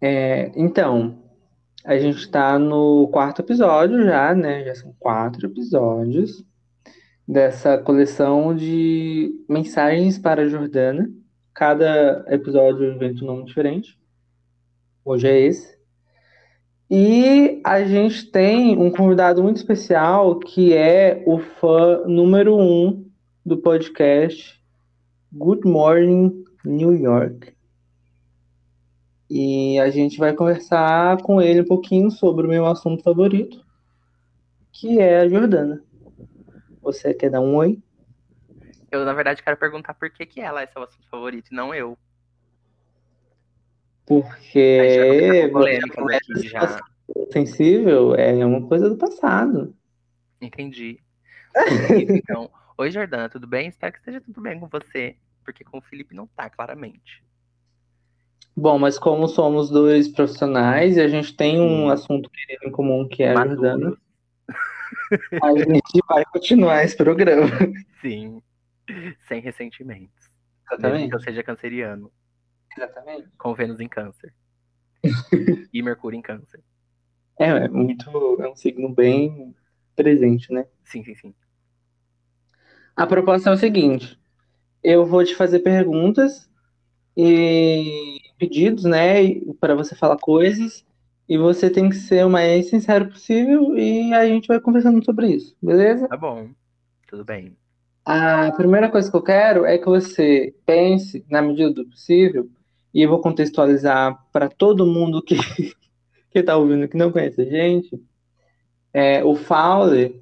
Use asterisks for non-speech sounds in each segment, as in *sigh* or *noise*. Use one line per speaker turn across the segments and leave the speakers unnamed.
É, então, a gente está no quarto episódio já, né? Já são quatro episódios dessa coleção de mensagens para a Jordana. Cada episódio inventa um nome diferente. Hoje é esse. E a gente tem um convidado muito especial que é o fã número um do podcast Good Morning New York. E a gente vai conversar com ele um pouquinho sobre o meu assunto favorito, que é a Jordana. Você quer dar um oi?
Eu, na verdade, quero perguntar por que, que ela é seu assunto favorito e não eu.
Porque
polêmica aqui já.
sensível é uma coisa do passado.
Entendi. então, oi Jordana, tudo bem? Espero que esteja tudo bem com você, porque com o Felipe não tá, claramente.
Bom, mas como somos dois profissionais e a gente tem um assunto em comum que é a. Jordana, *laughs* a gente vai continuar esse programa.
Sim. Sem ressentimentos. Mesmo
Exatamente.
que eu seja canceriano.
Exatamente.
Com Vênus em câncer. *laughs* e Mercúrio em câncer.
É, é muito. É um signo bem presente, né?
Sim, sim, sim.
A proposta é o seguinte: eu vou te fazer perguntas e pedidos, né, para você falar coisas, e você tem que ser o mais sincero possível e a gente vai conversando sobre isso, beleza?
Tá bom. Tudo bem.
A primeira coisa que eu quero é que você pense, na medida do possível, e eu vou contextualizar para todo mundo que *laughs* que está ouvindo que não conhece a gente, é, o Fowler,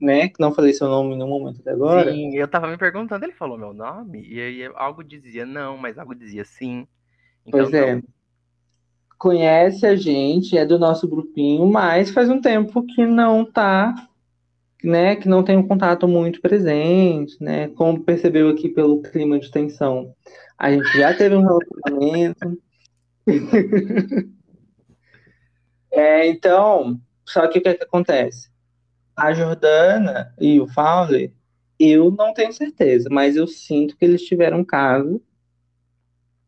né, que não falei seu nome em nenhum momento até agora,
Sim, eu tava me perguntando, ele falou meu nome? E aí algo dizia não, mas algo dizia sim. Então,
Pois é.
não.
Conhece a gente, é do nosso grupinho, mas faz um tempo que não tá, né, que não tem um contato muito presente, né? Como percebeu aqui pelo clima de tensão, a gente já teve um relacionamento. *laughs* É, então, só que o que é que acontece? A Jordana e o Fowler, eu não tenho certeza, mas eu sinto que eles tiveram um caso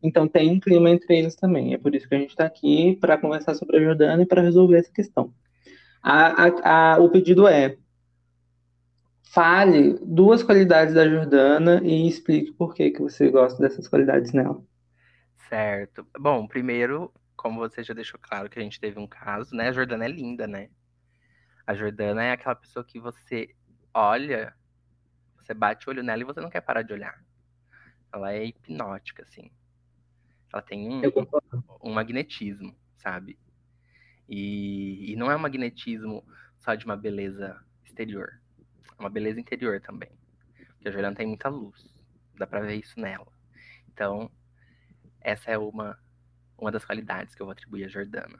então tem um clima entre eles também. É por isso que a gente está aqui para conversar sobre a Jordana e para resolver essa questão. A- a- a- o pedido é: fale duas qualidades da Jordana e explique por que, que você gosta dessas qualidades nela.
Certo. Bom, primeiro, como você já deixou claro que a gente teve um caso, né? A Jordana é linda, né? A Jordana é aquela pessoa que você olha, você bate o olho nela e você não quer parar de olhar. Ela é hipnótica, assim. Ela tem um, um magnetismo, sabe? E, e não é um magnetismo só de uma beleza exterior. É uma beleza interior também. Porque a Jordana tem muita luz. Dá pra ver isso nela. Então, essa é uma, uma das qualidades que eu vou atribuir a Jordana.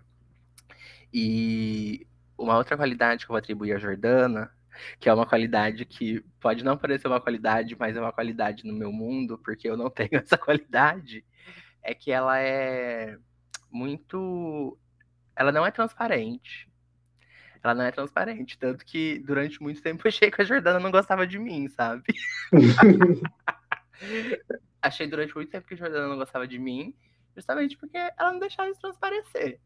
E uma outra qualidade que eu vou atribuir a Jordana, que é uma qualidade que pode não parecer uma qualidade, mas é uma qualidade no meu mundo, porque eu não *laughs* tenho essa qualidade, é que ela é muito. Ela não é transparente. Ela não é transparente. Tanto que durante muito tempo eu achei que a Jordana não gostava de mim, sabe? *laughs* achei durante muito tempo que a Jordana não gostava de mim, justamente porque ela não deixava isso transparecer.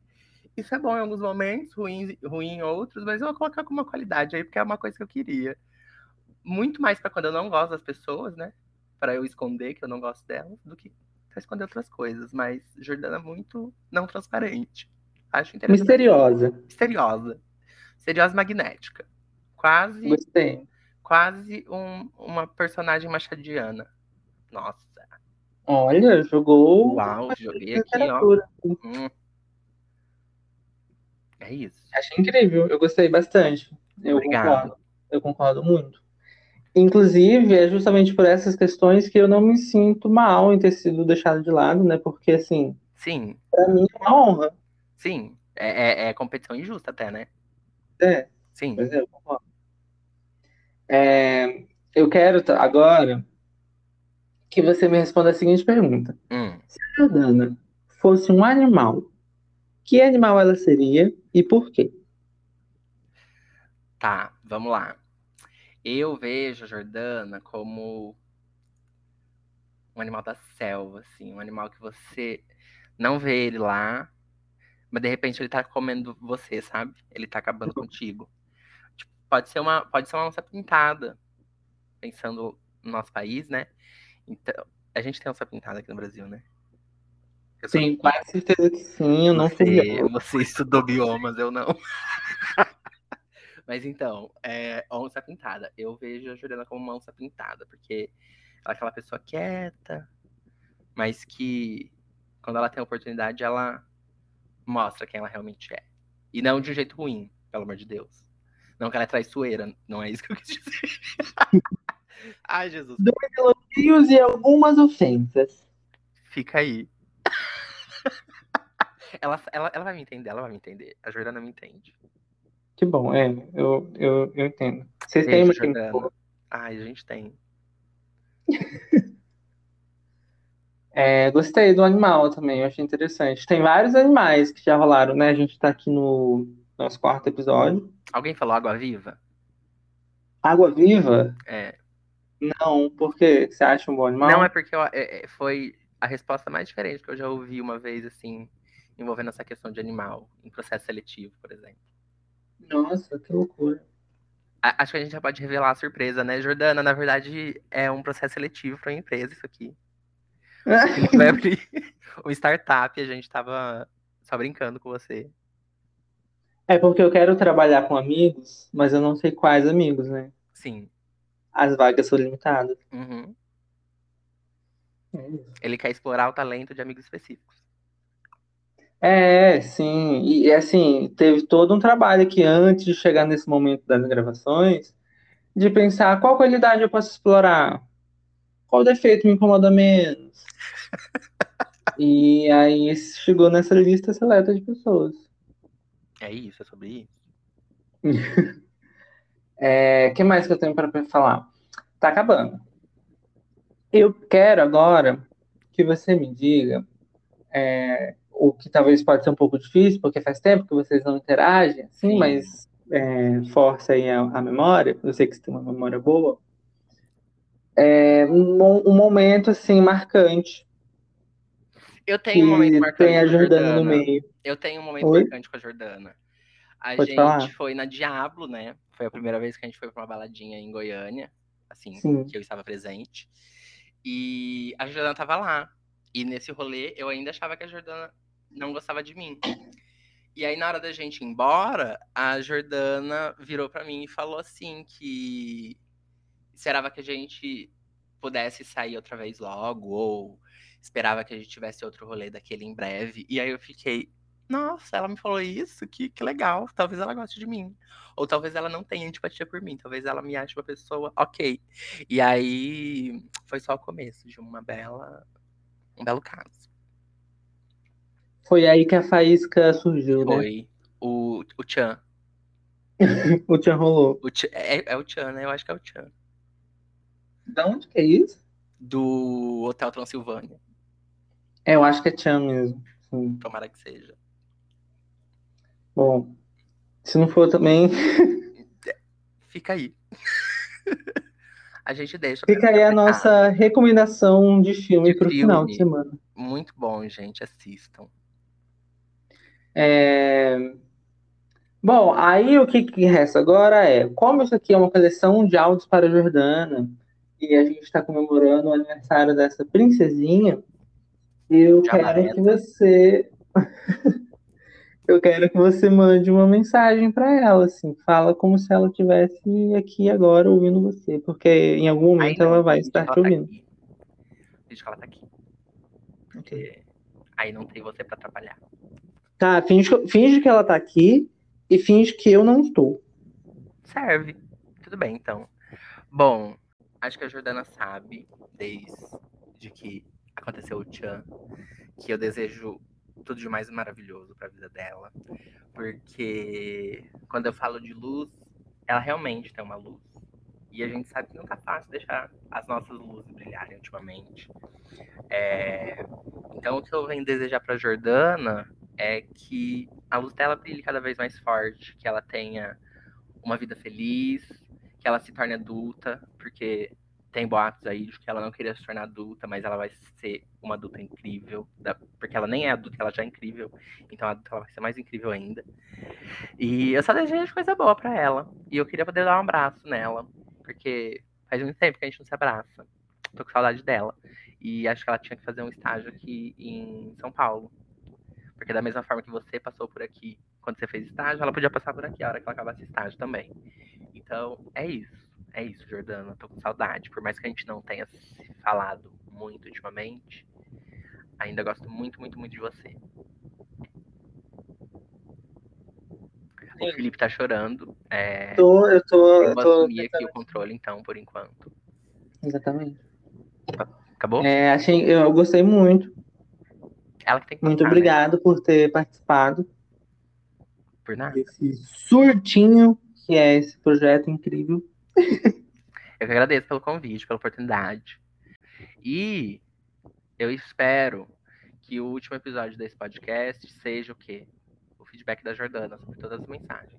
Isso é bom em alguns momentos, ruim, ruim em outros, mas eu vou colocar como uma qualidade aí, porque é uma coisa que eu queria. Muito mais pra quando eu não gosto das pessoas, né? Pra eu esconder que eu não gosto delas, do que pra esconder outras coisas. Mas Jordana é muito não transparente. Acho interessante.
Misteriosa.
Misteriosa. Misteriosa magnética. Quase
Gostei.
quase um- uma personagem machadiana. Nossa,
Olha, jogou
uau, joguei aqui, ó. Hum. É isso.
Achei incrível, eu gostei bastante. Eu
Obrigado.
concordo. Eu concordo muito. Inclusive, é justamente por essas questões que eu não me sinto mal em ter sido deixado de lado, né? Porque, assim,
Sim,
pra mim é uma honra.
sim. É, é- é competição injusta até, né?
É,
Sim.
pois é, eu concordo. É, eu quero agora que você me responda a seguinte pergunta.
Hum.
Se a Jordana fosse um animal, que animal ela seria e por quê?
Tá, vamos lá. Eu vejo a Jordana como um animal da selva, assim, um animal que você não vê ele lá, Mas de repente ele tá comendo você, sabe? Ele tá acabando contigo. Tipo, pode ser uma, pode ser uma onça pintada. Pensando no nosso país, né? Então, a gente tem onça pintada aqui no Brasil, né?
Eu Tenho quase certeza que sim, eu não
sei. Você estudou biomas, eu não. *laughs* Mas então, é, onça pintada. Eu vejo a Juliana como uma onça pintada, porque ela é aquela pessoa quieta, mas que quando ela tem oportunidade, ela mostra quem ela realmente é. E não de um jeito ruim, pelo amor de Deus. Não que ela é traiçoeira, não é isso que eu quis dizer. *laughs* Ai, Jesus.
Dois elogios e algumas ofensas.
Fica aí. *laughs* ela, ela, ela vai me entender, ela vai me entender. A Jordana me entende.
Que bom, é, eu, eu, eu entendo. Vocês têm uma Jordana.
Ai, a gente tem. *laughs*
É, gostei do animal também, eu achei interessante. Tem vários animais que já rolaram, né? A gente tá aqui no nosso quarto episódio.
Alguém falou água-viva?
Água-viva?
É.
Não, por quê? Você acha um bom animal?
Não, é porque eu, é, é, foi a resposta mais diferente que eu já ouvi uma vez, assim, envolvendo essa questão de animal, em processo seletivo, por exemplo.
Nossa, que loucura.
Acho que a gente já pode revelar a surpresa, né, Jordana? Na verdade, é um processo seletivo para uma empresa, isso aqui. vai *laughs* abrir *laughs* startup, a gente tava só brincando com você.
É porque eu quero trabalhar com amigos, mas eu não sei quais amigos, né?
Sim.
As vagas são limitadas.
Uhum. É Ele quer explorar o talento de amigos específicos.
É, sim. E assim, teve todo um trabalho aqui antes de chegar nesse momento das gravações, de pensar qual qualidade eu posso explorar, qual defeito me incomoda menos. e aí chegou nessa lista seleta de pessoas.
É isso, é sobre isso. *laughs*
é, que mais que eu tenho para falar? Tá acabando. Eu quero agora que você me diga é, o que talvez pode ser um pouco difícil, porque faz tempo que vocês não interagem, assim, Sim. mas é, força aí a, a, memória. Eu sei que você tem uma memória boa é, um, um momento assim marcante.
Eu tenho um momento marcante
tem a Jordana, Jordana, no meio.
Eu tenho um momento Oi? marcante com a Jordana. A Pode gente falar? foi na Diablo, né? Foi a primeira vez que a gente foi para uma baladinha em Goiânia, assim, Sim. que eu estava presente. E a Jordana tava lá. E nesse rolê eu ainda achava que a Jordana não gostava de mim. E aí, na hora da gente ir embora, a Jordana virou para mim e falou assim que esperava que a gente pudesse sair outra vez logo, ou esperava que a gente tivesse outro rolê daquele em breve. E aí eu fiquei, nossa, ela me falou isso, que, que legal, talvez ela goste de mim. Ou talvez ela não tenha antipatia por mim, talvez ela me ache uma pessoa ok. E aí foi só o começo de uma bela, um belo caso.
Foi aí que a faísca surgiu,
né? Foi. O, o Chan. *laughs*
o Chan rolou.
O Chan, é, é o Chan, né? Eu acho que é o Chan.
Da onde que é isso?
Do Hotel Transilvânia.
É, eu acho que é Chan mesmo.
Sim. Tomara que seja.
Bom, se não for também. *laughs* *laughs*
Fica aí. a gente deixa.
Fica aí a nossa recomendação de filme para o final de semana.
Muito bom, gente. Assistam.
É... Bom, aí o que, que resta agora é, como isso aqui é uma coleção de áudios para Jordana, e a gente está comemorando o aniversário dessa princesinha, eu quero que você. *laughs* eu quero que você mande uma mensagem para ela, assim. Fala como se ela estivesse aqui agora ouvindo você, porque em algum momento ela vai estar te ouvindo. Tá
Diz que ela tá aqui. Porque aí não tem você para atrapalhar.
Tá, finge, finge que ela tá aqui e finge que eu não estou.
Serve. Tudo bem, então. Bom, acho que a Jordana sabe, desde que aconteceu o Chan, que eu desejo tudo de mais maravilhoso para a vida dela, porque quando eu falo de luz, ela realmente tem uma luz. E a gente sabe que não tá fácil deixar as nossas luzes brilharem ultimamente. É... Então, o que eu venho desejar para Jordana é que a luz dela brilhe cada vez mais forte, que ela tenha uma vida feliz, que ela se torne adulta, porque tem boatos aí de que ela não queria se tornar adulta, mas ela vai ser uma adulta incrível, porque ela nem é adulta, ela já é incrível, então a adulta ela vai ser mais incrível ainda. E eu só desejei coisa boa para ela, e eu queria poder dar um abraço nela, porque faz muito tempo que a gente não se abraça. Tô com saudade dela. E acho que ela tinha que fazer um estágio aqui em São Paulo. Porque da mesma forma que você passou por aqui quando você fez estágio, ela podia passar por aqui a hora que ela acabasse estágio também. Então, é isso. É isso, Jordana. Tô com saudade. Por mais que a gente não tenha se falado muito ultimamente, ainda gosto muito, muito, muito de você. O Felipe tá chorando. É...
Tô, eu tô.
Eu vou
tô
assumir aqui o controle, então, por enquanto.
Exatamente.
Acabou?
É, achei, eu gostei muito.
Ela que tem que
Muito
contar, né?
obrigado por ter participado
Por nada.
desse surtinho que é esse projeto incrível. *laughs*
Eu que agradeço pelo convite, pela oportunidade. E eu espero que o último episódio desse podcast seja o quê? O feedback da Jordana sobre todas as mensagens.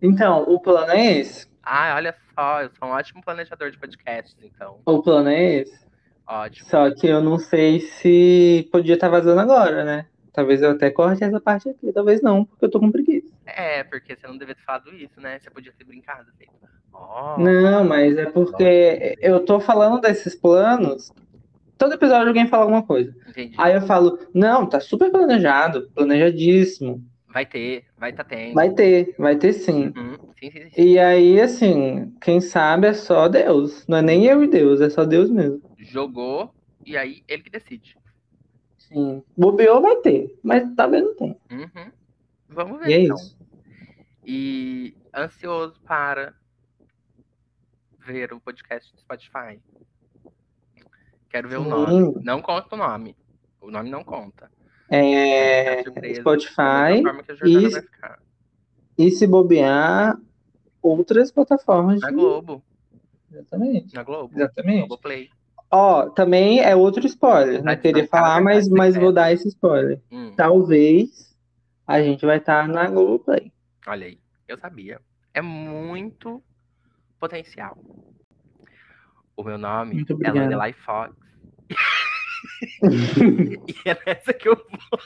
Então, o plano é esse.
Ah, olha só, eu sou um ótimo planejador de podcasts, então.
O plano é esse.
Ótimo.
Só que eu não sei se podia estar vazando agora, né? Talvez eu até corte essa parte aqui, talvez não, porque eu tô com preguiça.
É, porque você não deveria ter falado isso, né? Você podia ter brincado. Assim. Oh,
Não, mas é porque eu tô falando desses planos. Todo episódio alguém fala alguma coisa.
entendi.
Aí eu falo, não, tá super planejado, planejadíssimo.
Vai ter, vai estar tendo.
Vai ter, vai ter sim.
Uhum, Sim, sim, sim.
E aí, assim, quem sabe é só Deus. Não é nem eu e Deus, é só Deus mesmo.
Jogou e aí ele que decide.
Sim. Bobeou vai ter, mas talvez não tenha.
Uhum. Vamos ver.
E é
então.
isso.
E ansioso para ver o podcast do Spotify. Quero ver o
Sim.
nome. Não conta o nome. O nome não conta.
É,
Surpresa.
Spotify e- e se bobear, outras plataformas.
Na
de-
Globo.
Exatamente.
Na Globo.
Exatamente.
Globoplay.
Ó, também é outro spoiler. Não
Vai
queria falar,
a
mas, mas vou dar esse spoiler.
Hum,
Talvez a gente vai estar na Globoplay.
olha aí. Eu sabia. É muito potencial. O meu nome
Muito
é. Lorelai Fox. *laughs* *laughs* e é nessa que eu vou.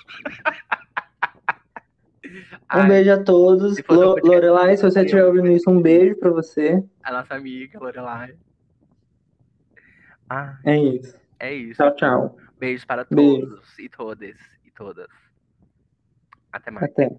Um
Ai,
beijo a todos.
se um
Lo- Lorelai, se você estiver ouvindo isso, um beijo pra você.
a nossa amiga Lorelai. Ah,
É isso.
é isso.
Tchau, tchau.
Beijos para
Beijo.
todos e todas e todas. Até mais.
Até.